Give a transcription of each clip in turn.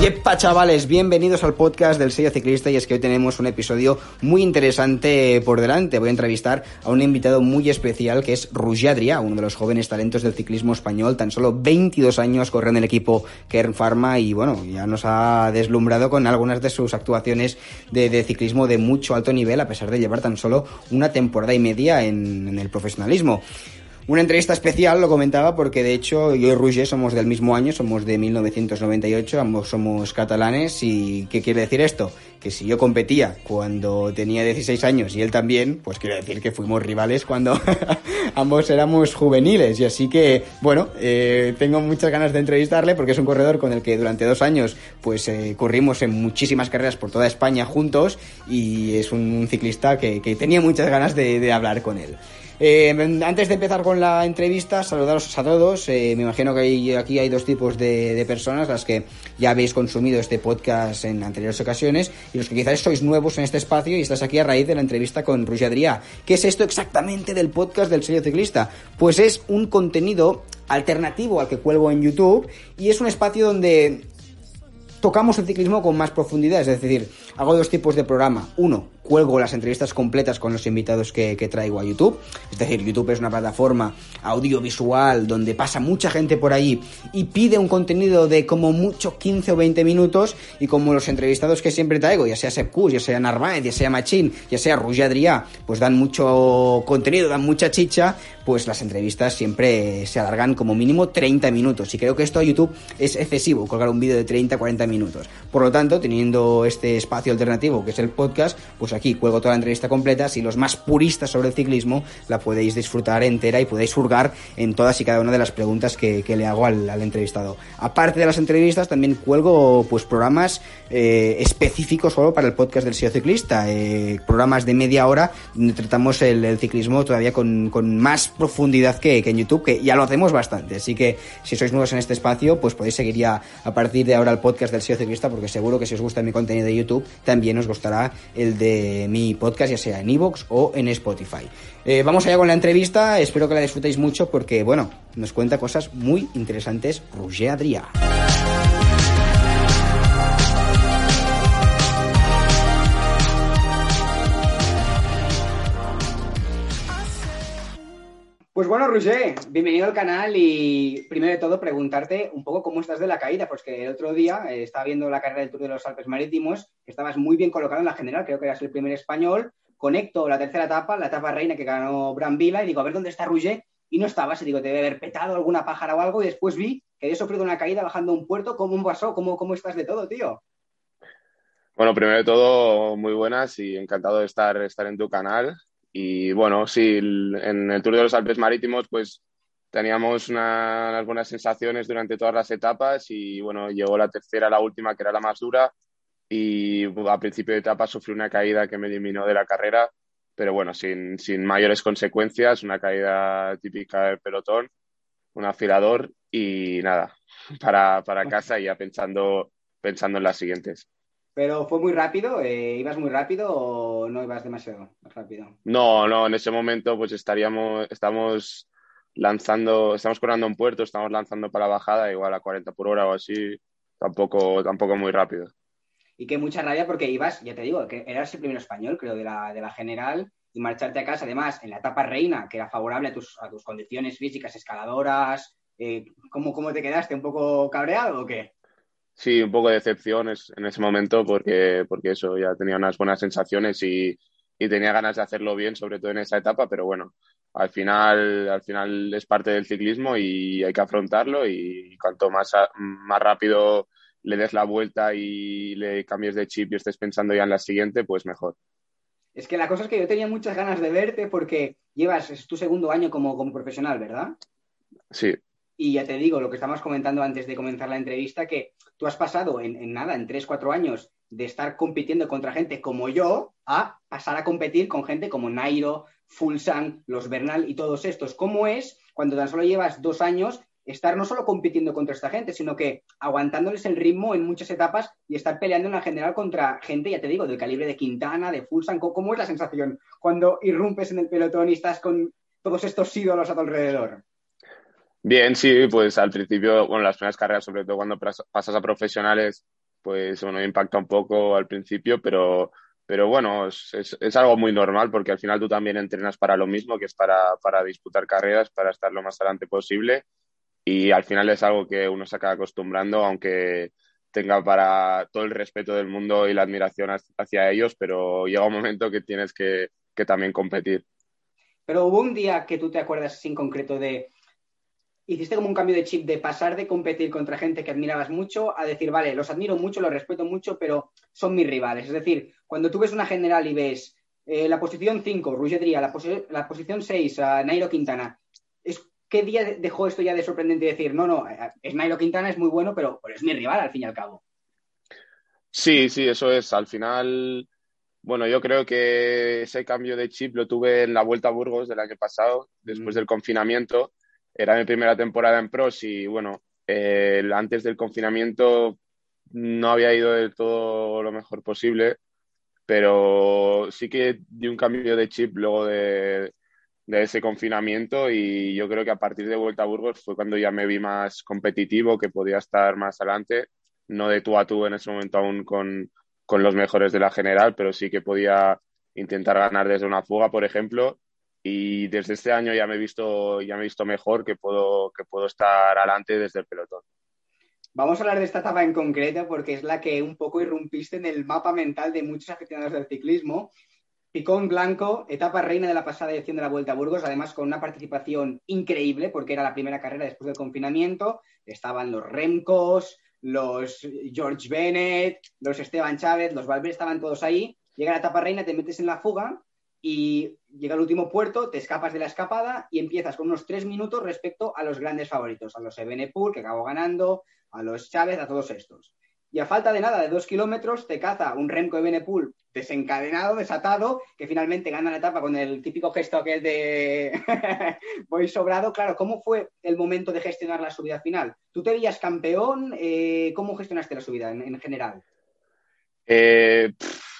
Yepa chavales, bienvenidos al podcast del sello ciclista y es que hoy tenemos un episodio muy interesante por delante. Voy a entrevistar a un invitado muy especial que es Roger Adrià, uno de los jóvenes talentos del ciclismo español, tan solo 22 años corre en el equipo Kern Pharma y bueno, ya nos ha deslumbrado con algunas de sus actuaciones de, ciclismo de mucho alto nivel a pesar de llevar tan solo una temporada y media en el profesionalismo. Una entrevista especial, lo comentaba, porque de hecho yo y Roger somos del mismo año, somos de 1998, ambos somos catalanes. ¿Y qué quiere decir esto? Que si yo competía cuando tenía 16 años y él también, pues quiere decir que fuimos rivales cuando ambos éramos juveniles. Y así que, bueno, eh, tengo muchas ganas de entrevistarle porque es un corredor con el que durante dos años pues eh, corrimos en muchísimas carreras por toda España juntos y es un ciclista que, que tenía muchas ganas de, de hablar con él. Eh, antes de empezar con la entrevista, saludaros a todos. Eh, me imagino que aquí hay dos tipos de, de, personas, las que ya habéis consumido este podcast en anteriores ocasiones y los que quizás sois nuevos en este espacio y estás aquí a raíz de la entrevista con Roger Adrià. ¿Qué es esto exactamente del podcast del sello ciclista? Pues es un contenido alternativo al que cuelgo en YouTube y es un espacio donde tocamos el ciclismo con más profundidad, es decir, hago dos tipos de programa. Uno, cuelgo las entrevistas completas con los invitados que, traigo a YouTube. Es decir, YouTube es una plataforma audiovisual donde pasa mucha gente por ahí y pide un contenido de como mucho 15 o 20 minutos y como los entrevistados que siempre traigo, ya sea Sepp Kuss, ya sea Narváez, ya sea Machín, ya sea Roger Adrià, pues dan mucho contenido, dan mucha chicha, pues las entrevistas siempre se alargan como mínimo 30 minutos y creo que esto a YouTube es excesivo, colgar un vídeo de 30 40 minutos. Por lo tanto, teniendo este espacio alternativo que es el podcast, pues aquí cuelgo toda la entrevista completa. Si los más puristas sobre el ciclismo la podéis disfrutar entera y podéis hurgar en todas y cada una de las preguntas que, le hago al, entrevistado. Aparte de las entrevistas, también cuelgo pues programas eh, específicos solo para el podcast del SEO Ciclista. Eh, programas de media hora donde tratamos el, ciclismo todavía con, con más profundidad que, que, en YouTube, que ya lo hacemos bastante. Así que si sois nuevos en este espacio, pues podéis seguir ya a partir de ahora el podcast del SEO Ciclista, porque seguro que si os gusta mi contenido de YouTube, también os gustará el de mi podcast, ya sea en iVoox o en Spotify. Eh, vamos allá con la entrevista, espero que la disfrutéis mucho porque, bueno, nos cuenta cosas muy interesantes Roger Adrià. Pues bueno, Roger, bienvenido al canal y primero de todo preguntarte un poco cómo estás de la caída, pues que el otro día eh, estaba viendo la carrera del Tour de los Alpes Marítimos, que estabas muy bien colocado en la general, creo que eras el primer español, conecto la tercera etapa, la etapa reina que ganó Bran Vila y digo, a ver dónde está Roger y no estabas, y digo, te debe haber petado alguna pájara o algo y después vi que habías sufrido una caída bajando un puerto, ¿cómo pasó? ¿Cómo, cómo estás de todo, tío? Bueno, primero de todo, muy buenas y encantado de estar, estar en tu canal. Y bueno, sí, en el Tour de los Alpes Marítimos, pues teníamos una, unas buenas sensaciones durante todas las etapas y bueno, llegó la tercera, la última, que era la más dura. Y a principio de etapa sufrí una caída que me eliminó de la carrera, pero bueno, sin, sin mayores consecuencias, una caída típica del pelotón, un afilador y nada, para, para casa y ya pensando, pensando en las siguientes. Pero fue muy rápido, eh, ¿ibas muy rápido o no ibas demasiado rápido? No, no, en ese momento pues estaríamos, estamos lanzando, estamos corriendo un puerto, estamos lanzando para la bajada, igual a 40 por hora o así, tampoco, tampoco muy rápido. Y que mucha rabia porque ibas, ya te digo, que eras el primer español, creo, de la, de la general, y marcharte a casa, además, en la etapa reina, que era favorable a tus, a tus condiciones físicas, escaladoras, eh, ¿cómo, ¿cómo te quedaste? ¿Un poco cabreado o qué? Sí, un poco de decepción en ese momento porque, porque eso, ya tenía unas buenas sensaciones y, y, tenía ganas de hacerlo bien, sobre todo en esa etapa, pero bueno, al final, al final es parte del ciclismo y hay que afrontarlo y cuanto más, más rápido le des la vuelta y le cambies de chip y estés pensando ya en la siguiente, pues mejor. Es que la cosa es que yo tenía muchas ganas de verte porque llevas, es tu segundo año como, como profesional, ¿verdad? Sí. Y ya te digo, lo que estábamos comentando antes de comenzar la entrevista, que tú has pasado en, nada, en tres, cuatro años, de estar compitiendo contra gente como yo a pasar a competir con gente como Nairo, Fulsan, los Bernal y todos estos. ¿Cómo es cuando tan solo llevas dos años estar no solo compitiendo contra esta gente, sino que aguantándoles el ritmo en muchas etapas y estar peleando en la general contra gente, ya te digo, del calibre de Quintana, de Fulsan. ¿Cómo es la sensación cuando irrumpes en el pelotón y estás con todos estos ídolos a tu alrededor? Bien, sí, pues al principio, bueno, las primeras carreras, sobre todo cuando pasas a profesionales, pues bueno, impacta un poco al principio, pero, pero bueno, es, es, es, algo muy normal porque al final tú también entrenas para lo mismo, que es para, para disputar carreras, para estar lo más adelante posible y al final es algo que uno se acaba acostumbrando, aunque tenga para todo el respeto del mundo y la admiración hacia ellos, pero llega un momento que tienes que, que también competir. Pero hubo un día que tú te acuerdas sin concreto de, hiciste como un cambio de chip de pasar de competir contra gente que admirabas mucho a decir, vale, los admiro mucho, los respeto mucho, pero son mis rivales. Es decir, cuando tú ves una general y ves eh, la posición 5, Ruggedría, la, posi la, posición 6, a Nairo Quintana, es ¿qué día dejó esto ya de sorprendente y decir, no, no, es Nairo Quintana, es muy bueno, pero, pero, es mi rival al fin y al cabo? Sí, sí, eso es. Al final, bueno, yo creo que ese cambio de chip lo tuve en la Vuelta a Burgos del año pasado, después mm. del confinamiento. Era mi primera temporada en pros y, bueno, eh, antes del confinamiento no había ido del todo lo mejor posible, pero sí que di un cambio de chip luego de, de ese confinamiento y yo creo que a partir de Vuelta a Burgos fue cuando ya me vi más competitivo, que podía estar más adelante, no de tú a tú en ese momento aún con, con los mejores de la general, pero sí que podía intentar ganar desde una fuga, por ejemplo, y desde este año ya me he visto, ya me he visto mejor que puedo, que puedo estar adelante desde el pelotón. Vamos a hablar de esta etapa en concreto porque es la que un poco irrumpiste en el mapa mental de muchos aficionados del ciclismo Picón Blanco, etapa reina de la pasada edición de la Vuelta a Burgos, además con una participación increíble porque era la primera carrera después del confinamiento. Estaban los Remcos, los George Bennett, los Esteban Chávez, los Valverde estaban todos ahí. Llega la etapa reina, te metes en la fuga y llega el último puerto, te escapas de la escapada y empiezas con unos tres minutos respecto a los grandes favoritos, a los Ebenepool, que acabó ganando, a los Chávez, a todos estos y a falta de nada, de dos kilómetros, te caza un Remco de Benepool desencadenado, desatado, que finalmente gana la etapa con el típico gesto aquel de voy sobrado. Claro, ¿cómo fue el momento de gestionar la subida final? ¿Tú te veías campeón? Eh, ¿Cómo gestionaste la subida en, en general? Eh,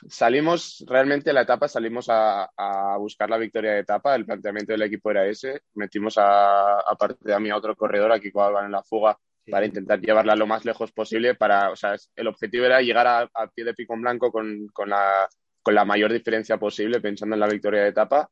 salimos, realmente la etapa salimos a, a, buscar la victoria de etapa, el planteamiento del equipo era ese, metimos a, aparte de a mí a otro corredor, aquí cuando en la fuga, para intentar llevarla lo más lejos posible. Para, o sea, el objetivo era llegar a, a pie de pico en blanco con, con, la, con la mayor diferencia posible, pensando en la victoria de etapa.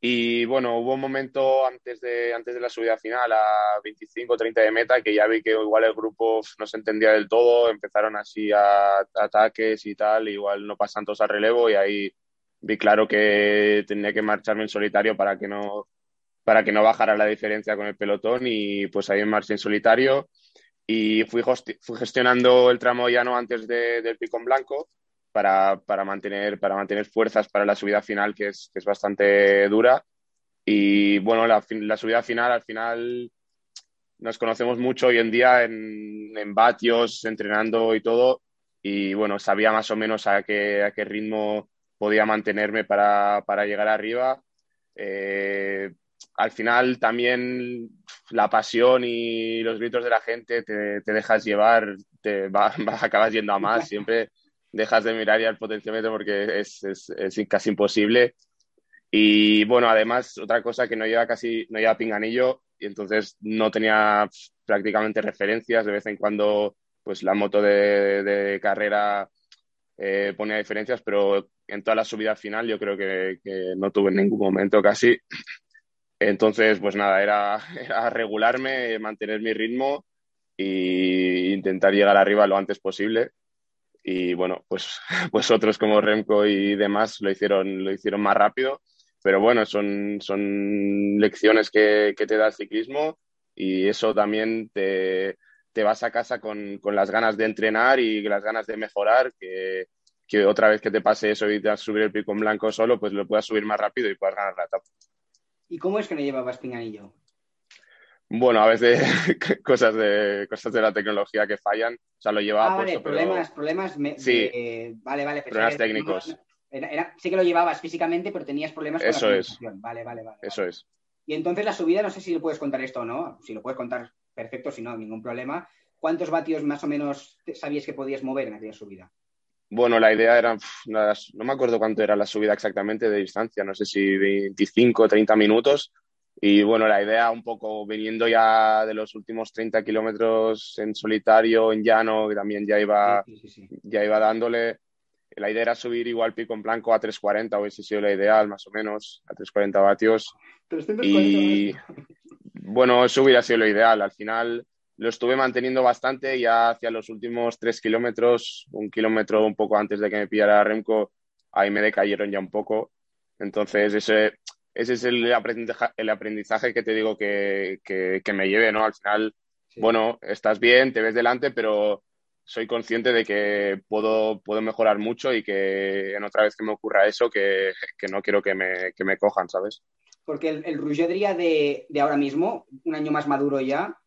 Y bueno, hubo un momento antes de, antes de la subida final a 25 30 de meta que ya vi que igual el grupo no se entendía del todo, empezaron así a, ataques y tal, igual no pasan todos al relevo y ahí vi claro que tenía que marcharme en solitario para que no, para que no bajara la diferencia con el pelotón y pues ahí en marcha en solitario y fui, gestionando el tramo llano antes de, del pico en blanco para, para, mantener, para mantener fuerzas para la subida final que es, que es bastante dura. Y bueno, la, la, subida final al final nos conocemos mucho hoy en día en, en vatios, entrenando y todo. Y bueno, sabía más o menos a qué, a qué ritmo podía mantenerme para, para llegar arriba. Eh, al final también la pasión y los gritos de la gente te, te dejas llevar, te va, acabas yendo a más, siempre dejas de mirar ya el potenciómetro porque es, es, es, casi imposible. Y bueno, además, otra cosa que no lleva casi, no lleva pinganillo y entonces no tenía prácticamente referencias. De vez en cuando, pues la moto de, de carrera eh, ponía diferencias, pero en toda la subida final yo creo que, que no tuve en ningún momento casi entonces, pues nada, era, era regularme, mantener mi ritmo e intentar llegar arriba lo antes posible. Y bueno, pues, pues otros como Remco y demás lo hicieron, lo hicieron más rápido. Pero bueno, son, son lecciones que, que te da el ciclismo y eso también te, te vas a casa con, con, las ganas de entrenar y las ganas de mejorar, que, que otra vez que te pase eso y te vas a subir el pico en blanco solo, pues lo puedas subir más rápido y puedas ganar la etapa. ¿Y cómo es que no llevabas pinganillo? Bueno, a veces cosas de cosas de la tecnología que fallan. O sea, lo llevaba ah, vale, problemas, problemas. sí. vale, vale. Problemas técnicos. sí que lo llevabas físicamente, pero tenías problemas con Eso la es. Vale, vale, vale. Eso es. Y entonces la subida, no sé si lo puedes contar esto o no. Si lo puedes contar, perfecto. Si no, ningún problema. ¿Cuántos vatios más o menos sabías que podías mover en aquella subida? Bueno, la idea era, no me acuerdo cuánto era la subida exactamente de distancia, no sé si 25 o 30 minutos. Y bueno, la idea un poco viniendo ya de los últimos 30 kilómetros en solitario, en llano, que también ya iba, ya iba dándole. La idea era subir igual pico en blanco a 340, hubiese sido la ideal, más o menos, a 340 vatios. y bueno, eso hubiera sido lo ideal. Al final lo estuve manteniendo bastante ya hacia los últimos tres kilómetros, un kilómetro un poco antes de que me pillara Remco, ahí me decayeron ya un poco. Entonces, ese, ese es el aprendizaje, el aprendizaje que te digo que, que, me lleve, ¿no? Al final, bueno, estás bien, te ves delante, pero soy consciente de que puedo, puedo mejorar mucho y que en otra vez que me ocurra eso, que, que no quiero que me, que me, cojan, ¿sabes? Porque el, el de, de ahora mismo, un año más maduro ya,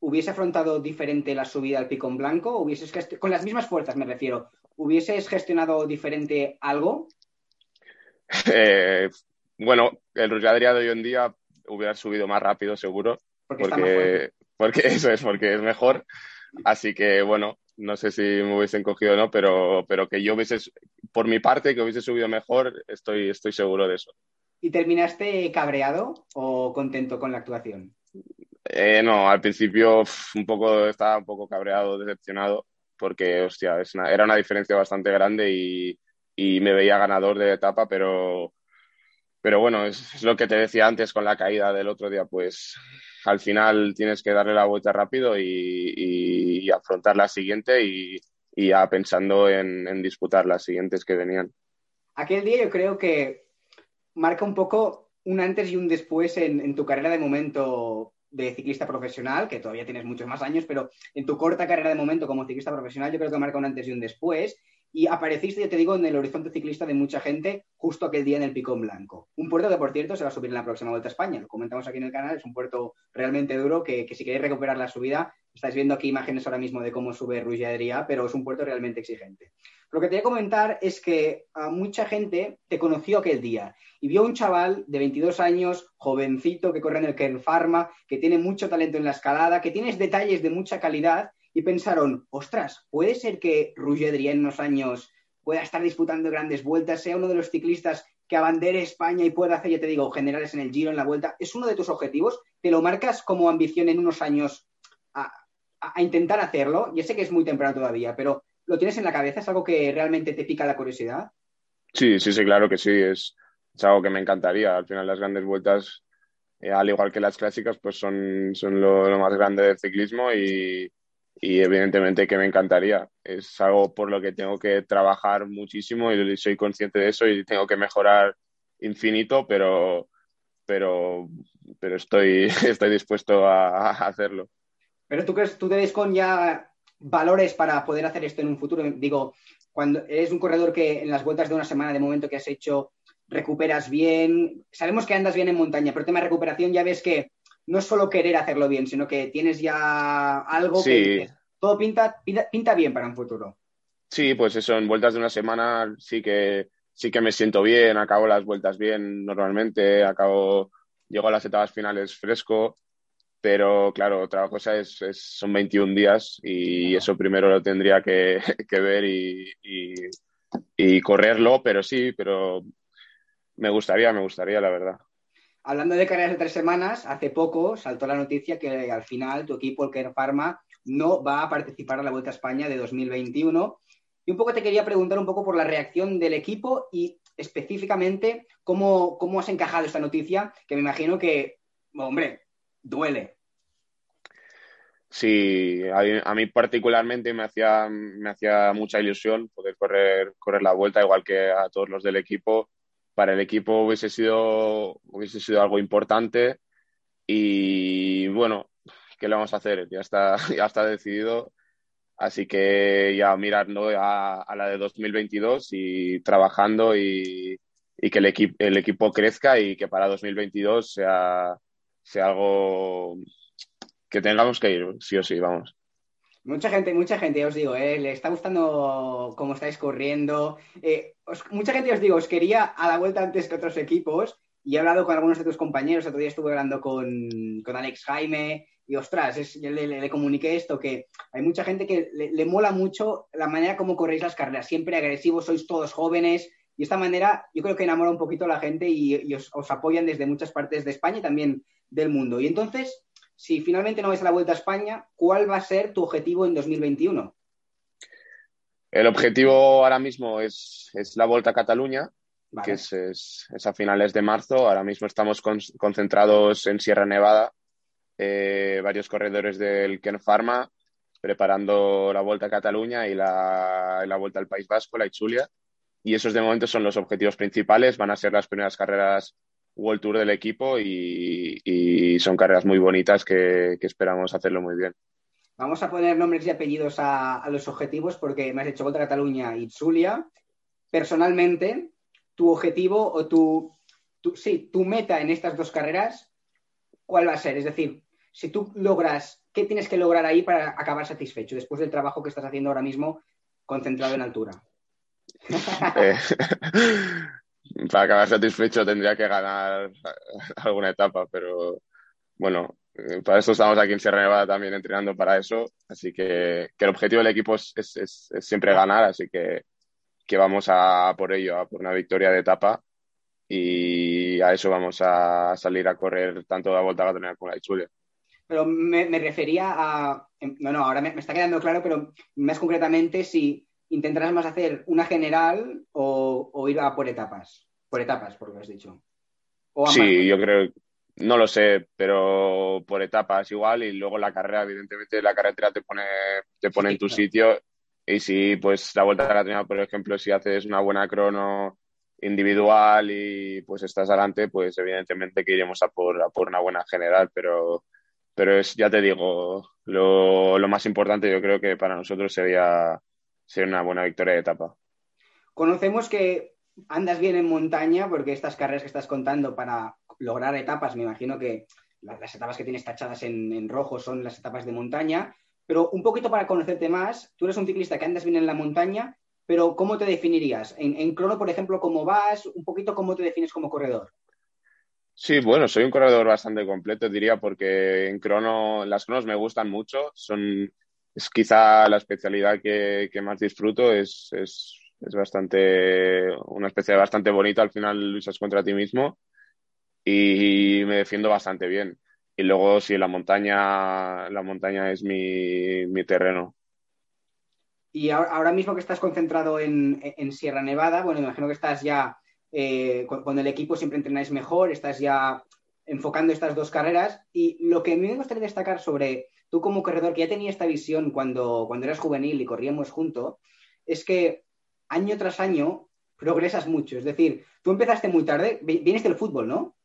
¿hubiese afrontado diferente la subida al pico en blanco? ¿Hubieses con las mismas fuerzas me refiero. ¿Hubieses gestionado diferente algo? Eh, bueno, el Rulladria de hoy en día hubiera subido más rápido, seguro. Porque, porque, eso es, porque es mejor. Así que, bueno, no sé si me hubiesen cogido o no, pero, pero que yo hubiese, por mi parte, que hubiese subido mejor, estoy, estoy seguro de eso. ¿Y terminaste cabreado o contento con la actuación? Eh, no, al principio un poco estaba un poco cabreado, decepcionado, porque, hostia, era una diferencia bastante grande y, me veía ganador de etapa, pero, pero bueno, es, lo que te decía antes con la caída del otro día, pues al final tienes que darle la vuelta rápido y, afrontar la siguiente y, ya pensando en, disputar las siguientes que venían. Aquel día yo creo que marca un poco un antes y un después en tu carrera de momento de ciclista profesional, que todavía tienes muchos más años, pero en tu corta carrera de momento como ciclista profesional yo creo que marca un antes y un después. Y apareciste, ya te digo, en el horizonte ciclista de mucha gente justo aquel día en el Picón Blanco. Un puerto que, por cierto, se va a subir en la próxima Vuelta a España. Lo comentamos aquí en el canal, es un puerto realmente duro que, si queréis recuperar la subida, estáis viendo aquí imágenes ahora mismo de cómo sube Rugia pero es un puerto realmente exigente. Lo que te voy a comentar es que a mucha gente te conoció aquel día y vio un chaval de 22 años, jovencito, que corre en el Kern Pharma, que tiene mucho talento en la escalada, que tienes detalles de mucha calidad y pensaron, ostras, puede ser que Roger en unos años pueda estar disputando grandes vueltas, sea uno de los ciclistas que abandere España y pueda hacer, ya te digo, generales en el Giro, en la Vuelta. ¿Es uno de tus objetivos? ¿Te lo marcas como ambición en unos años a, a intentar hacerlo? Ya sé que es muy temprano todavía, pero ¿lo tienes en la cabeza? ¿Es algo que realmente te pica la curiosidad? Sí, sí, sí, claro que sí. Es, es algo que me encantaría. Al final las grandes vueltas, eh, al igual que las clásicas, pues son, son lo, más grande del ciclismo y, y, evidentemente que me encantaría. Es algo por lo que tengo que trabajar muchísimo y soy consciente de eso y tengo que mejorar infinito, pero, pero, pero estoy, estoy dispuesto a, hacerlo. Pero tú crees, tú te con ya valores para poder hacer esto en un futuro. Digo, cuando eres un corredor que en las vueltas de una semana de momento que has hecho recuperas bien. Sabemos que andas bien en montaña, pero el tema de recuperación ya ves que no es solo querer hacerlo bien, sino que tienes ya algo que todo pinta, pinta, bien para un futuro. Sí, pues eso, en vueltas de una semana sí que sí que me siento bien, acabo las vueltas bien normalmente, acabo, llego a las etapas finales fresco, pero claro, otra cosa es, son 21 días y eso primero lo tendría que, ver y, y, correrlo, pero sí, pero me gustaría, me gustaría, la verdad. Hablando de carreras de tres semanas, hace poco saltó la noticia que al final tu equipo, el Care Pharma, no va a participar en la Vuelta a España de 2021. Y un poco te quería preguntar un poco por la reacción del equipo y específicamente cómo, cómo has encajado esta noticia, que me imagino que, hombre, duele. Sí, a, mí particularmente me hacía, me hacía mucha ilusión poder correr, correr la vuelta, igual que a todos los del equipo para el equipo hubiese sido, hubiese sido algo importante y bueno, ¿qué le vamos a hacer? Ya está, ya está decidido. Así que ya mirando a, la de 2022 y trabajando y, que el, el equipo crezca y que para 2022 sea, sea algo que tengamos que ir, sí o sí, vamos. Mucha gente, mucha gente, os digo, eh, le está gustando cómo estáis corriendo. Eh, mucha gente os digo, os quería a la vuelta antes que otros equipos y he hablado con algunos de tus compañeros. Otro día estuve hablando con, con Alex Jaime y ostras, es, le, le, comuniqué esto, que hay mucha gente que le, mola mucho la manera como corréis las carreras, siempre agresivos, sois todos jóvenes y esta manera yo creo que enamora un poquito a la gente y, os, os, apoyan desde muchas partes de España y también del mundo. Y entonces, si finalmente no vais a la Vuelta a España, ¿cuál va a ser tu objetivo en 2021? El objetivo ahora mismo es, la Vuelta a Cataluña, que es, a finales de marzo. Ahora mismo estamos concentrados en Sierra Nevada, eh, varios corredores del Ken Pharma, preparando la Vuelta a Cataluña y la, la Vuelta al País Vasco, la Ichulia. Y esos de momento son los objetivos principales. Van a ser las primeras carreras World Tour del equipo y, son carreras muy bonitas que, esperamos hacerlo muy bien. Vamos a poner nombres y apellidos a, los objetivos porque me has hecho Volta a Cataluña y Zulia. Personalmente, tu objetivo o tu, sí, tu meta en estas dos carreras, ¿cuál va a ser? Es decir, si tú logras, ¿qué tienes que lograr ahí para acabar satisfecho después del trabajo que estás haciendo ahora mismo concentrado en altura? Eh, para acabar satisfecho tendría que ganar alguna etapa, pero bueno, eh, para eso estamos aquí en Sierra Nevada también entrenando para eso, así que, el objetivo del equipo es, siempre ganar, así que, vamos a por ello, a por una victoria de etapa y a eso vamos a salir a correr tanto la Volta a Cataluña como la Ichulia. Pero me, refería a, no, no, ahora me, está quedando claro, pero más concretamente si intentarás más hacer una general o, ir a por etapas? Por etapas, por lo que has dicho. sí, yo creo, no lo sé, pero por etapas igual y luego la carrera, evidentemente la carretera te pone, te pone en tu sitio y si pues la vuelta a la por ejemplo, si haces una buena crono individual y pues estás adelante, pues evidentemente que iremos a por, a por una buena general, pero, pero es, ya te digo, lo, lo más importante yo creo que para nosotros sería ser una buena victoria de etapa. Conocemos que andas bien en montaña porque estas carreras que estás contando para lograr etapas, me imagino que las, etapas que tienes tachadas en, rojo son las etapas de montaña, pero un poquito para conocerte más, tú eres un ciclista que andas bien en la montaña, pero ¿cómo te definirías? En, en crono, por ejemplo, ¿cómo vas? Un poquito cómo te defines como corredor. Sí, bueno, soy un corredor bastante completo, diría, porque en crono, las cronos me gustan mucho, son es quizá la especialidad que, más disfruto, es, es, bastante, una especialidad bastante bonita, al final luchas contra ti mismo y, me defiendo bastante bien. Y luego si la montaña, la montaña es mi, terreno. Y ahora mismo que estás concentrado en, Sierra Nevada, bueno, imagino que estás ya eh, con, el equipo siempre entrenáis mejor, estás ya enfocando estas dos carreras. Y lo que a mí me gustaría destacar sobre tú como corredor que ya tenía esta visión cuando, cuando eras juvenil y corríamos juntos, es que año tras año progresas mucho. Es decir, tú empezaste muy tarde, vienes del fútbol, ¿no?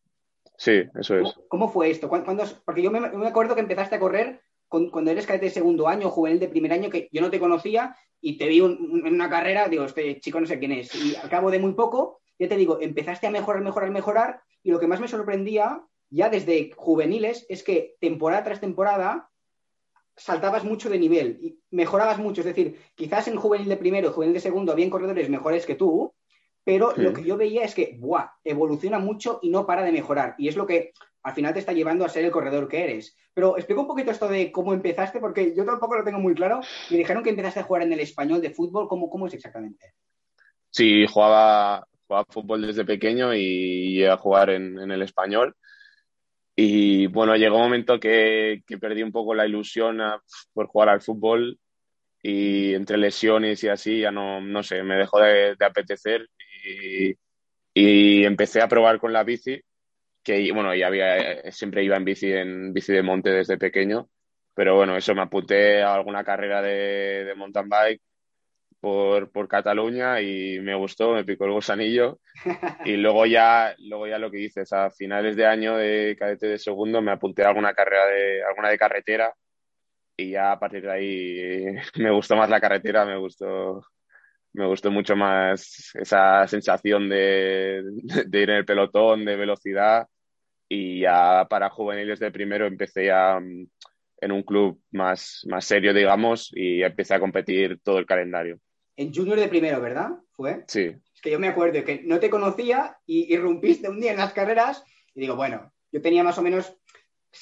Sí, eso es. ¿Cómo, fue esto? porque yo me, acuerdo que empezaste a correr cuando eres cadete de segundo año, juvenil de primer año, que yo no te conocía y te vi en una carrera, digo, este chico no sé quién es. Y al cabo de muy poco, ya te digo, empezaste a mejorar, mejorar, mejorar. Y lo que más me sorprendía, ya desde juveniles, es que temporada tras temporada saltabas mucho de nivel y mejorabas mucho. Es decir, quizás en juvenil de primero, juvenil de segundo, había corredores mejores que tú, pero lo que yo veía es que, ¡buah!, evoluciona mucho y no para de mejorar. Y es lo que al final te está llevando a ser el corredor que eres. Pero explica un poquito esto de cómo empezaste, porque yo tampoco lo tengo muy claro. Me dijeron que empezaste a jugar en el español de fútbol. ¿Cómo, cómo es exactamente? Sí, jugaba, jugaba fútbol desde pequeño y iba a jugar en, en el español. Y bueno, llegó un momento que, perdí un poco la ilusión por jugar al fútbol. Y entre lesiones y así ya no, no sé, me dejó de, apetecer. Y, y, empecé a probar con la bici, que bueno, ya había, siempre iba en bici, en bici de monte desde pequeño, pero bueno, eso me apunté a alguna carrera de, de mountain bike por, por Cataluña y me gustó, me picó el gusanillo. Y luego ya, luego ya lo que dices, a finales de año de cadete de segundo me apunté a alguna carrera de, alguna de carretera y ya a partir de ahí me gustó más la carretera, me gustó, me gustó mucho más esa sensación de, de ir en el pelotón, de velocidad y ya para juveniles de primero empecé mm, en un club más, más serio, digamos, y empecé a competir todo el calendario. En junior de primero, ¿verdad? ¿Fue? Sí. Es que yo me acuerdo que no te conocía y irrumpiste un día en las carreras y digo, bueno, yo tenía más o menos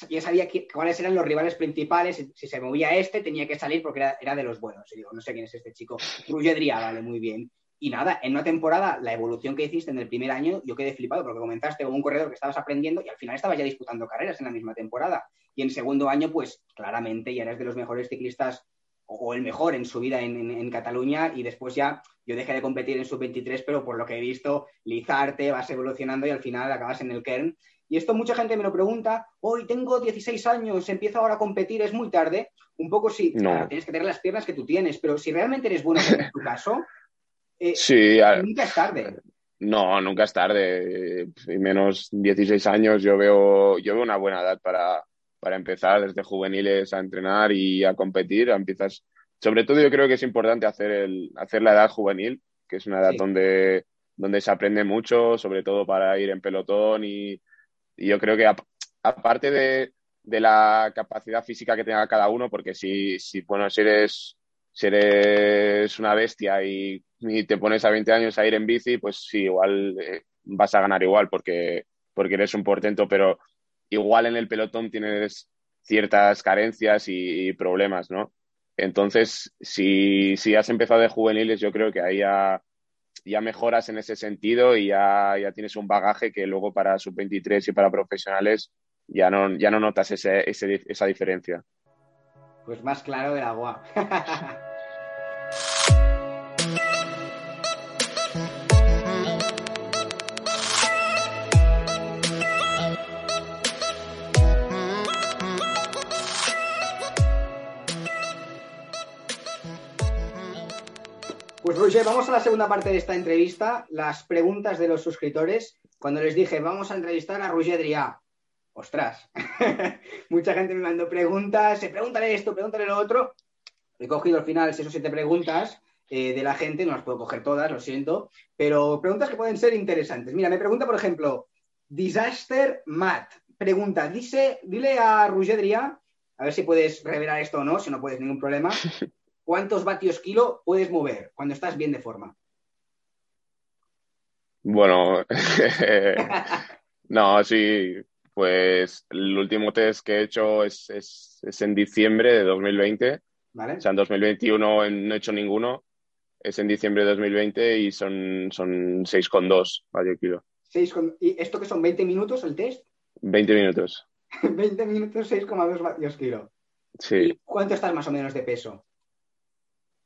ya sabía cuáles eran los rivales principales. Si, se movía este, tenía que salir porque era, de los buenos. Y digo, no sé quién es este chico. Rugedria, vale, muy bien. Y nada, en una temporada, la evolución que hiciste en el primer año, yo quedé flipado porque comenzaste como un corredor que estabas aprendiendo y al final estabas ya disputando carreras en la misma temporada. Y en segundo año, pues claramente ya eres de los mejores ciclistas o, el mejor en su vida en, Cataluña. Y después ya yo dejé de competir en sub-23, pero por lo que he visto, Lizarte, vas evolucionando y al final acabas en el Kern. Y esto mucha gente me lo pregunta, hoy tengo 16 años, empiezo ahora a competir, es muy tarde. Un poco sí, tienes que tener las piernas que tú tienes, pero si realmente eres bueno en tu caso, eh, sí, nunca es tarde. No, nunca es tarde. Y menos 16 años yo veo, yo veo una buena edad para, para empezar desde juveniles a entrenar y a competir. Empiezas, sobre todo yo creo que es importante hacer, el, hacer la edad juvenil, que es una edad donde, donde se aprende mucho, sobre todo para ir en pelotón y, y yo creo que aparte de, la capacidad física que tenga cada uno, porque si, si bueno, si eres, si eres una bestia y, te pones a 20 años a ir en bici, pues sí, igual eh, vas a ganar igual porque, porque eres un portento, pero igual en el pelotón tienes ciertas carencias y, problemas, ¿no? Entonces, si, si, has empezado de juveniles, yo creo que ahí ya, mejoras en ese sentido y ya, ya tienes un bagaje que luego para sub-23 y para profesionales ya no, ya no notas ese, ese, esa diferencia. Pues más claro del agua. Roger, vamos a la segunda parte de esta entrevista, las preguntas de los suscriptores. Cuando les dije, vamos a entrevistar a Roger Drià, ostras, mucha gente me mandó preguntas, se pregúntale esto, pregúntale lo otro. He cogido al final seis o siete preguntas eh, de la gente, no las puedo coger todas, lo siento, pero preguntas que pueden ser interesantes. Mira, me pregunta, por ejemplo, Disaster Matt. Pregunta, dice, dile a Roger Drià, a ver si puedes revelar esto o no, si no puedes, ningún problema. ¿cuántos vatios kilo puedes mover cuando estás bien de forma? Bueno, no, sí, pues el último test que he hecho es, en diciembre de 2020. ¿Vale? O sea, en 2021 no he hecho ninguno. Es en diciembre de 2020 y son, son 6,2 vatios kilo. ¿Y esto que son 20 minutos el test? 20 minutos. 20 minutos, 6,2 vatios kilo. Sí. ¿Cuánto estás más o menos de peso?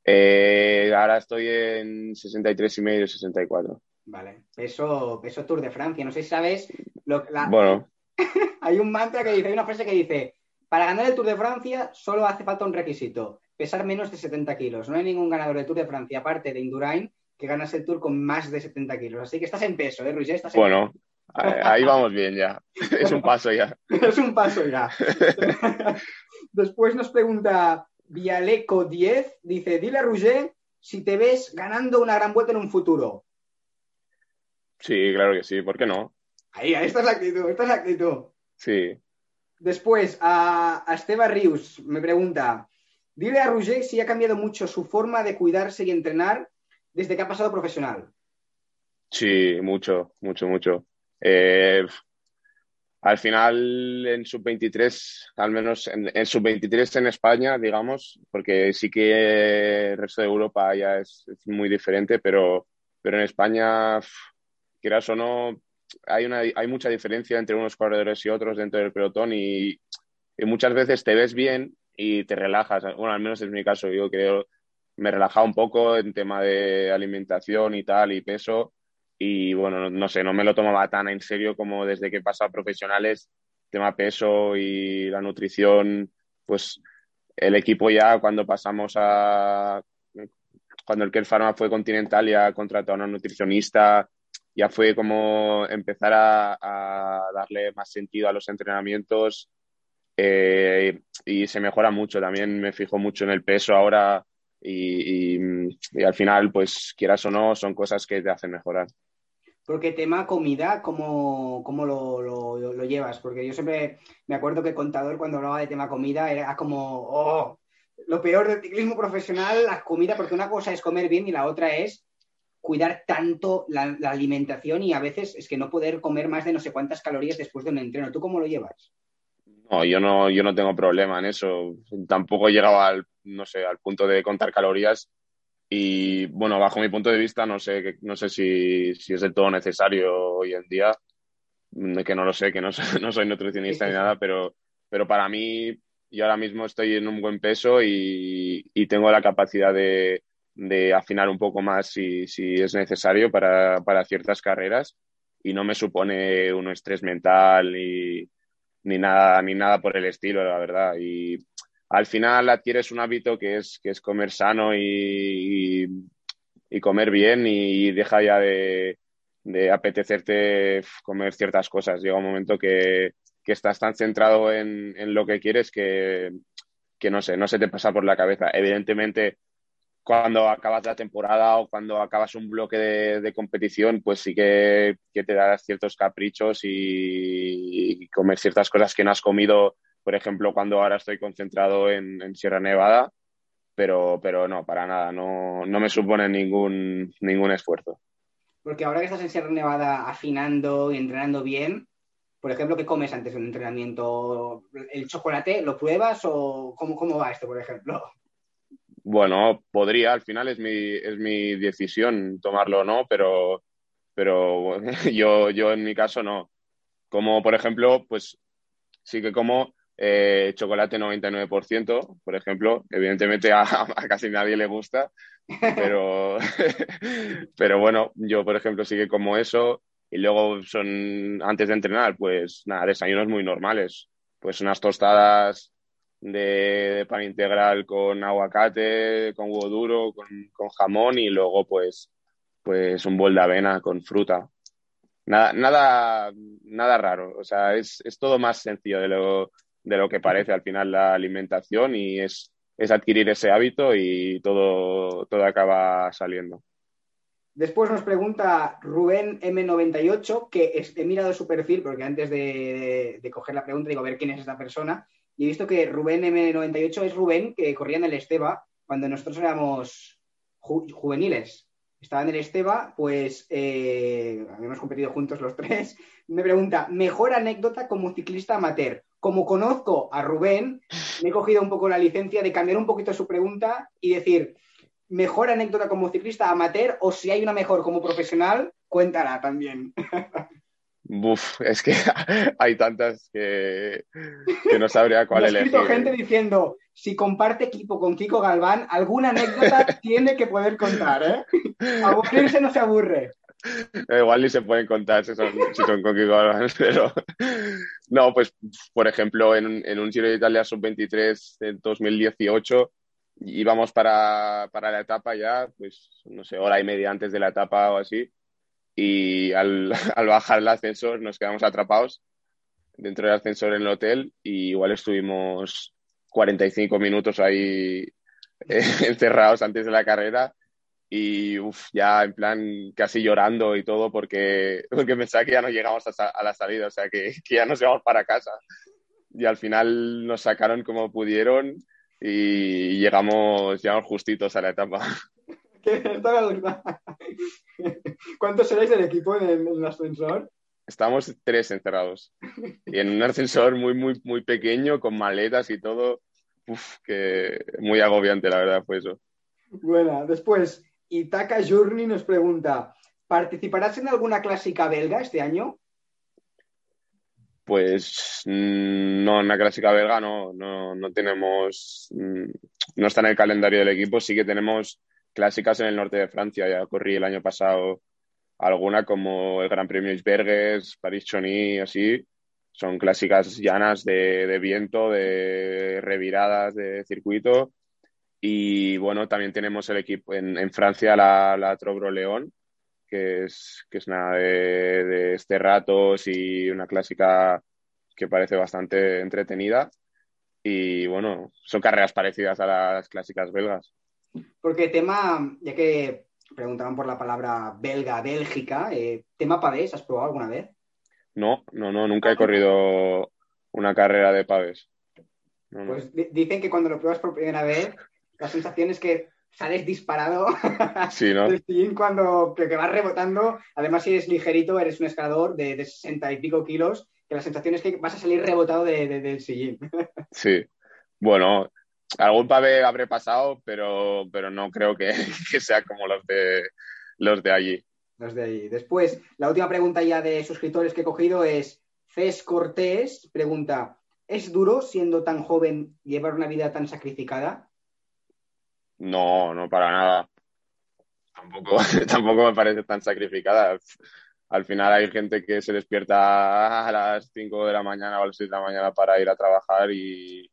Eh, ahora estoy en 63 y medio, 64. Vale, peso, peso Tour de Francia. No sé si sabes. Lo, Bueno. hay un mantra que dice, hay una frase que dice: para ganar el Tour de Francia solo hace falta un requisito: pesar menos de 70 kilos. No hay ningún ganador del Tour de Francia, aparte de Indurain, que ganas el Tour con más de 70 kilos. Así que estás en peso, ¿eh, Ruiz? Estás bueno, ahí vamos bien ya. Es un paso ya. es un paso ya. Después nos pregunta Vialeco 10 dice, dile a Roger si te ves ganando una gran vuelta en un futuro. Sí, claro que sí, ¿por qué no? Ahí, esta es la actitud, esta es la actitud. Sí. Después, a, a Esteban Rius me pregunta, dile a Roger si ha cambiado mucho su forma de cuidarse y entrenar desde que ha pasado profesional. Sí, mucho, mucho, mucho. Eh, al final en sub-23, al menos en, sub-23 en España, digamos, porque sí que el resto de Europa ya es, muy diferente, pero, pero en España, quieras o no, hay, una, hay mucha diferencia entre unos corredores y otros dentro del pelotón y, muchas veces te ves bien y te relajas. Bueno, al menos es mi caso, yo creo, me relajado un poco en tema de alimentación y tal y peso y bueno, no, sé, no me lo tomaba tan en serio como desde que he a profesionales, tema peso y la nutrición, pues el equipo ya cuando pasamos a, cuando el Care Pharma fue continental ya contrató a una nutricionista, ya fue como empezar a, darle más sentido a los entrenamientos, eh, y se mejora mucho. También me fijo mucho en el peso ahora y, al final, pues quieras o no, son cosas que te hacen mejorar. Porque tema comida, ¿cómo, cómo lo, lo, llevas? Porque yo siempre me acuerdo que Contador cuando hablaba de tema comida era como, oh, lo peor del ciclismo profesional, la comida, porque una cosa es comer bien y la otra es cuidar tanto la, alimentación y a veces es que no poder comer más de no sé cuántas calorías después de un entreno. ¿Tú cómo lo llevas? No, yo no, yo no tengo problema en eso. Tampoco he llegado al, no sé, al punto de contar calorías. Y bueno, bajo mi punto de vista, no sé, no sé si, si es del todo necesario hoy en día, que no lo sé, que no, no soy nutricionista ni nada, pero, pero para mí, yo ahora mismo estoy en un buen peso y, y tengo la capacidad de, de afinar un poco más si, si es necesario para, para, ciertas carreras. Y no me supone un estrés mental ni, ni, nada, ni nada por el estilo, la verdad. Y al final adquieres un hábito que es, que es comer sano y, comer bien y deja ya de, de, apetecerte comer ciertas cosas. Llega un momento que, que estás tan centrado en, en lo que quieres que, que no sé, no se te pasa por la cabeza. Evidentemente, cuando acabas la temporada o cuando acabas un bloque de, competición, pues sí que, te das ciertos caprichos y, comer ciertas cosas que no has comido, por ejemplo, cuando ahora estoy concentrado en, Sierra Nevada, pero, pero no, para nada, no, no me supone ningún, ningún esfuerzo. Porque ahora que estás en Sierra Nevada afinando y entrenando bien, por ejemplo, ¿qué comes antes del entrenamiento? ¿El chocolate lo pruebas o cómo, cómo va esto, por ejemplo? Bueno, podría, al final es mi, es mi decisión tomarlo o no, pero, pero yo, yo en mi caso no. Como por ejemplo, pues sí que como eh, chocolate 99%, por ejemplo. Evidentemente a, casi nadie le gusta, pero, pero bueno, yo por ejemplo sí que como eso. Y luego son, antes de entrenar, pues nada, desayunos muy normales. Pues unas tostadas de, pan integral con aguacate, con huevo duro, con, jamón y luego pues, pues un bol de avena con fruta. Nada, nada, nada raro, o sea, es, es todo más sencillo de lo, de lo que parece al final la alimentación y es, es adquirir ese hábito y todo, todo acaba saliendo. Después nos pregunta Rubén M98, que he mirado su perfil, porque antes de, de, coger la pregunta digo, a ver quién es esta persona, y he visto que Rubén M98 es Rubén que corría en el Esteba cuando nosotros éramos juveniles. Estaba en el Esteba, pues eh, habíamos competido juntos los tres. Me pregunta, mejor anécdota como ciclista amateur. Como conozco a Rubén, me he cogido un poco la licencia de cambiar un poquito su pregunta y decir, mejor anécdota como ciclista amateur o si hay una mejor como profesional, cuéntala también. Buf, es que hay tantas que, no sabría cuál elegir. He gente diciendo, si comparte equipo con Kiko Galván, alguna anécdota tiene que poder contar, ¿eh? Aburrirse no se aburre. Igual ni se pueden contar si son, con Kiko Galván, pero... No, pues, por ejemplo, en, en un Giro de Italia Sub-23 en 2018 íbamos para, para la etapa ya, pues, no sé, hora y media antes de la etapa o así, y al, al, bajar el ascensor nos quedamos atrapados dentro del ascensor en el hotel y igual estuvimos 45 minutos ahí eh, encerrados antes de la carrera y uf, ya en plan casi llorando y todo porque, porque pensaba que ya no llegamos a, a la salida, o sea que, que, ya nos íbamos para casa. Y al final nos sacaron como pudieron y llegamos, llegamos justitos a la etapa. ¿Cuántos seréis del equipo en el, ascensor? Estamos tres encerrados. Y en un ascensor muy, muy, muy pequeño, con maletas y todo. Uf, que muy agobiante, la verdad, fue eso. Bueno, después, Itaka Journey nos pregunta: ¿participarás en alguna clásica belga este año? Pues mm, no, en la clásica belga no, no, no tenemos, mm, no está en el calendario del equipo, sí que tenemos clásicas en el norte de Francia. Ya corrí el año pasado alguna como el Gran Premio Isbergues, París-Chony, así. Son clásicas llanas de, viento, de reviradas de circuito. Y bueno, también tenemos el equipo en, Francia, la, la Trobro León, que es, que es nada de, de este ratos y una clásica que parece bastante entretenida. y bueno, son carreras parecidas a las clásicas belgas. Porque tema, ya que preguntaban por la palabra belga, Bélgica, eh, tema pavés, ¿has probado alguna vez? No, no, no, nunca he corrido una carrera de pavés. Pues dicen que cuando lo pruebas por primera vez, la sensación es que sales disparado sí, ¿no? cuando que, vas rebotando. Además, si eres ligerito, eres un escalador de, de 60 y pico kilos, que la sensación es que vas a salir rebotado del sillín. sí, bueno, algún pavé habré pasado, pero, pero no creo que, sea como los de, los de allí. Los de allí. Después, la última pregunta ya de suscriptores que he cogido es Cés Cortés, pregunta, ¿es duro siendo tan joven llevar una vida tan sacrificada? No, no para nada. Tampoco, tampoco me parece tan sacrificada. Al final hay gente que se despierta a las 5 de la mañana o a las 6 de la mañana para ir a trabajar y,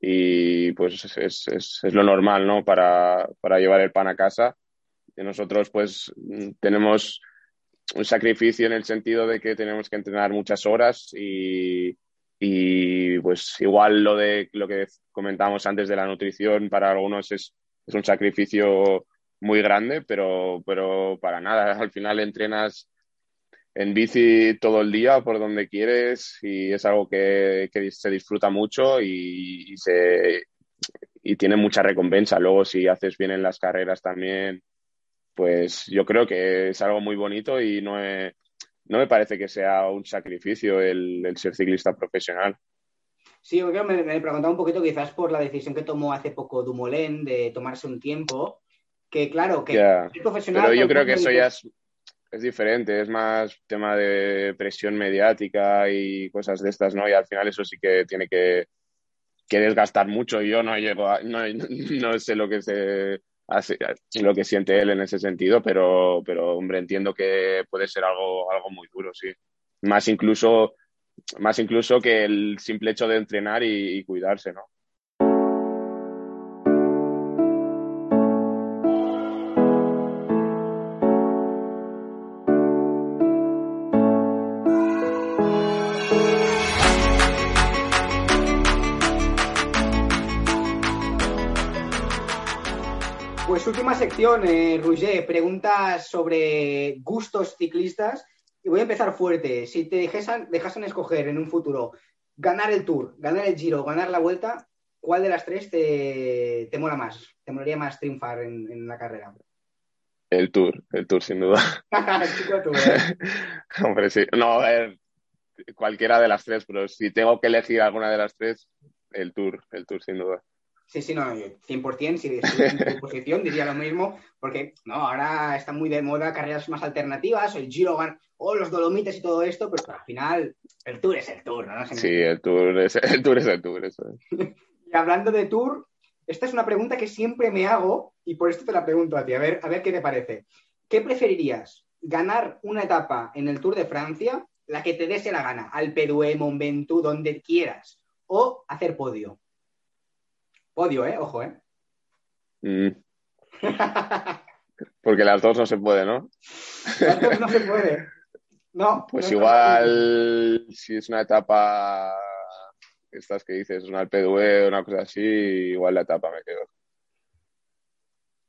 y pues es, es, lo normal, ¿no? Para, para llevar el pan a casa. Nosotros pues tenemos un sacrificio en el sentido de que tenemos que entrenar muchas horas y, y pues igual lo de lo que comentábamos antes de la nutrición para algunos es es un sacrificio muy grande, pero, pero para nada. Al final entrenas en bici todo el día por donde quieres y es algo que, se disfruta mucho y, se, y tiene mucha recompensa. Luego, si haces bien en las carreras también, pues yo creo que es algo muy bonito y no, no me parece que sea un sacrificio el ser ciclista profesional. Sí, yo me, me preguntaba un poquito quizás por la decisión que tomó hace poco Dumoulin de tomarse un tiempo, que claro, que es profesional... Pero yo creo que eso ya es, es, diferente, es más tema de presión mediática y cosas de estas, ¿no? Y al final eso sí que tiene que, que desgastar mucho. Yo no llego a, no, no sé lo que se hace, lo que siente él en ese sentido, pero, pero hombre, entiendo que puede ser algo, algo muy duro, sí. Más incluso más incluso que el simple hecho de entrenar y, cuidarse, ¿no? Pues última sección, eh, preguntas sobre gustos ciclistas y voy a empezar fuerte. Si te dejasen, dejasen escoger en un futuro ganar el Tour, ganar el Giro, ganar la Vuelta, ¿cuál de las tres te, te mola más? ¿Te molaría más triunfar en, la carrera? El Tour, el Tour sin duda. ¿eh? Hombre, sí. No, cualquiera de las tres, pero si tengo que elegir alguna de las tres, el Tour, el Tour sin duda. Sí, sí, no, 100%, si en tu posición diría lo mismo, porque no, ahora está muy de moda carreras más alternativas, el Giro o los Dolomites y todo esto, pero al final el Tour es el Tour, ¿no? sí, el Tour es el Tour, es el tour eso y hablando de Tour, esta es una pregunta que siempre me hago y por esto te la pregunto a ti, a ver, a ver qué te parece. ¿Qué preferirías? ¿Ganar una etapa en el Tour de Francia, la que te dese la gana, al Perú, Mont Ventoux, donde quieras, o hacer podio? Odio, ¿eh? Ojo, ¿eh? Mm. Porque las dos no se puede, ¿no? Las dos no se puede. No. Pues igual, si es una etapa, estas que dices, una o una cosa así, igual la etapa me quedo.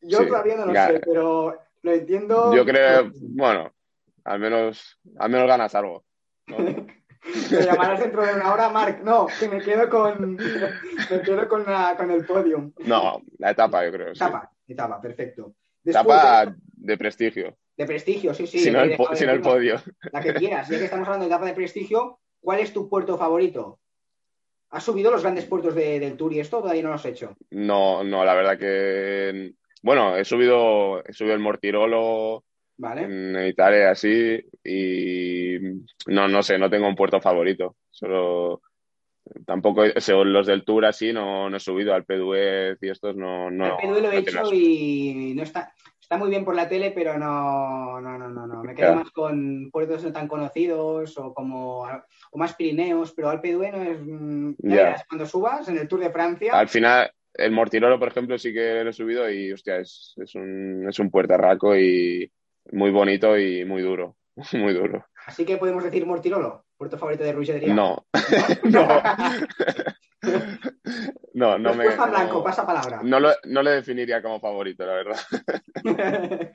Yo todavía no lo sé, pero lo entiendo. Yo creo, bueno, al menos, al menos ganas algo. ¿no? Me llamarás dentro de una hora, Marc. No, que me quedo con, me quedo con, la, con el podium. No, la etapa, yo creo. Etapa, etapa, perfecto. etapa de prestigio. De prestigio, sí, sí. Si no el, el podio. La que quieras. Ya que estamos hablando de etapa de prestigio, ¿cuál es tu puerto favorito? ¿Has subido los grandes puertos del Tour y esto todavía no lo has hecho? No, no, la verdad que. Bueno, he subido, he subido el Mortirolo, en Italia así y no, no sé, no tengo un puerto favorito. Solo tampoco según los del Tour así no, no he subido al P2 y estos no, no. Al lo he hecho y no está está muy bien por la tele, pero no, no, no, no, Me quedo más con puertos no tan conocidos o como o más Pirineos, pero al P2 no es mm, cuando subas en el Tour de Francia. Al final el Mortirolo, por ejemplo, sí que lo he subido y hostia, es, es un, es un puertarraco y, muy bonito y muy duro, muy duro. Así que podemos decir Mortirolo, puerto favorito de Ruiz No, no. No, no me. No- blanco, pasa palabra. No lo, no le definiría como favorito, la verdad.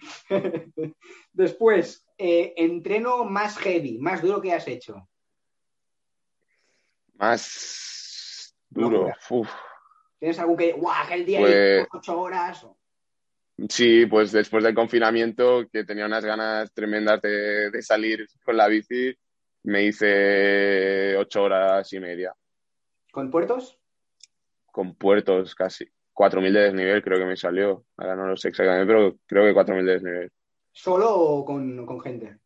Después, eh, entreno más heavy, más duro que has hecho. Más duro. Uf. ¿Tienes algún que, guau, aquel día Pues- hice ocho horas? Sí, pues después del confinamiento, que tenía unas ganas tremendas de, de salir con la bici, me hice ocho horas y media, ¿Con puertos? con puertos casi. 4.000 de desnivel creo que me salió. Ahora no lo sé exactamente, pero creo que 4.000 de desnivel. ¿Solo o con, con gente?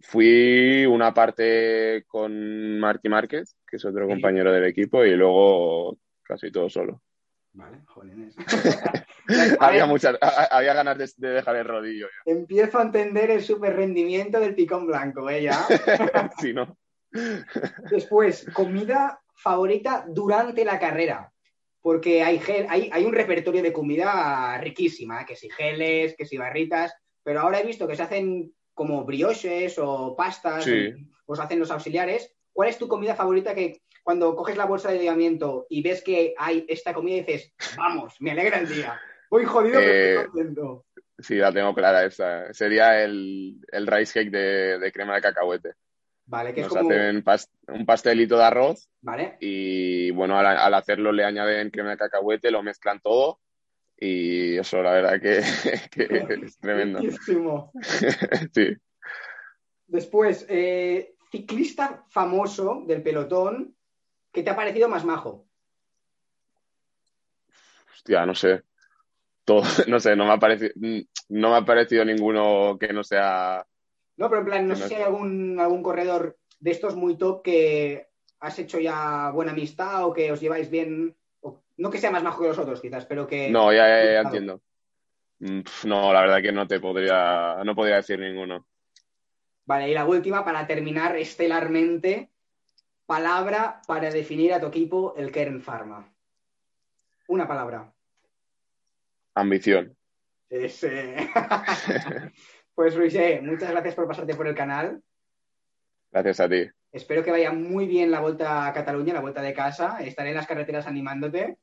Fui una parte con Marty Márquez, que es otro Sí. compañero del equipo, y luego casi todo solo. Vale, jóvenes. había muchas, había ganas de, de dejar el rodillo Empiezo a entender el super rendimiento del picón blanco, ¿eh? Ya. ya. Sí, ¿no? Después, comida favorita durante la carrera. Porque hay, gel- hay, hay un repertorio de comida riquísima, ¿eh? que si geles, que si barritas, pero ahora he visto que se hacen como brioches o pastas, Sí. pues hacen los auxiliares. ¿Cuál es tu comida favorita que cuando coges la bolsa de ligamiento y ves que hay esta comida dices, vamos, me alegra el día? Voy jodido, pero Eh, estoy contento. Sí, la tengo clara esa. Sería el, el rice cake de, de crema de cacahuete. Vale, que es Nos como... hacen pas- un pastelito de arroz Vale, y bueno, al, al hacerlo le añaden crema de cacahuete, lo mezclan todo y eso la verdad que, que es tremendo. Sí. Después, eh, ciclista famoso del pelotón, ¿qué te ha parecido más majo? Hostia, no sé. Todo, no sé, no me ha parecido, no me ha parecido ninguno que no sea. No, pero en plan, no sé si hay algún, algún corredor de estos muy top que has hecho ya buena amistad o que os lleváis bien. o- no que sea más majo que los otros, quizás, pero que. No, ya, ya, ya entiendo. Mm, No, la verdad que no te podría, no podría decir ninguno. Vale, y la última, para terminar estelarmente, palabra para definir a tu equipo el Kern Pharma. Una palabra. Ambición. Ese. pues Luis, muchas gracias por pasarte por el canal. Gracias a ti. Espero que vaya muy bien la vuelta a Cataluña, la vuelta de casa. Estaré en las carreteras animándote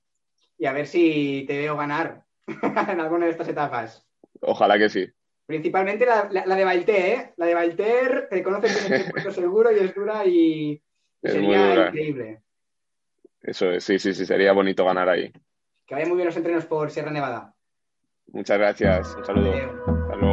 y a ver si te veo ganar en alguna de estas etapas. Ojalá que sí. Principalmente la, la- la de Bailté, ¿eh? La de Bailter, te conoces bien el puerto seguro y es dura y Es sería muy dura. increíble. Eso es, sí, sí, sí, sería bonito ganar ahí. Que vayan muy bien los entrenos por Sierra Nevada. Muchas gracias. Un saludo. Adeu. Hasta luego.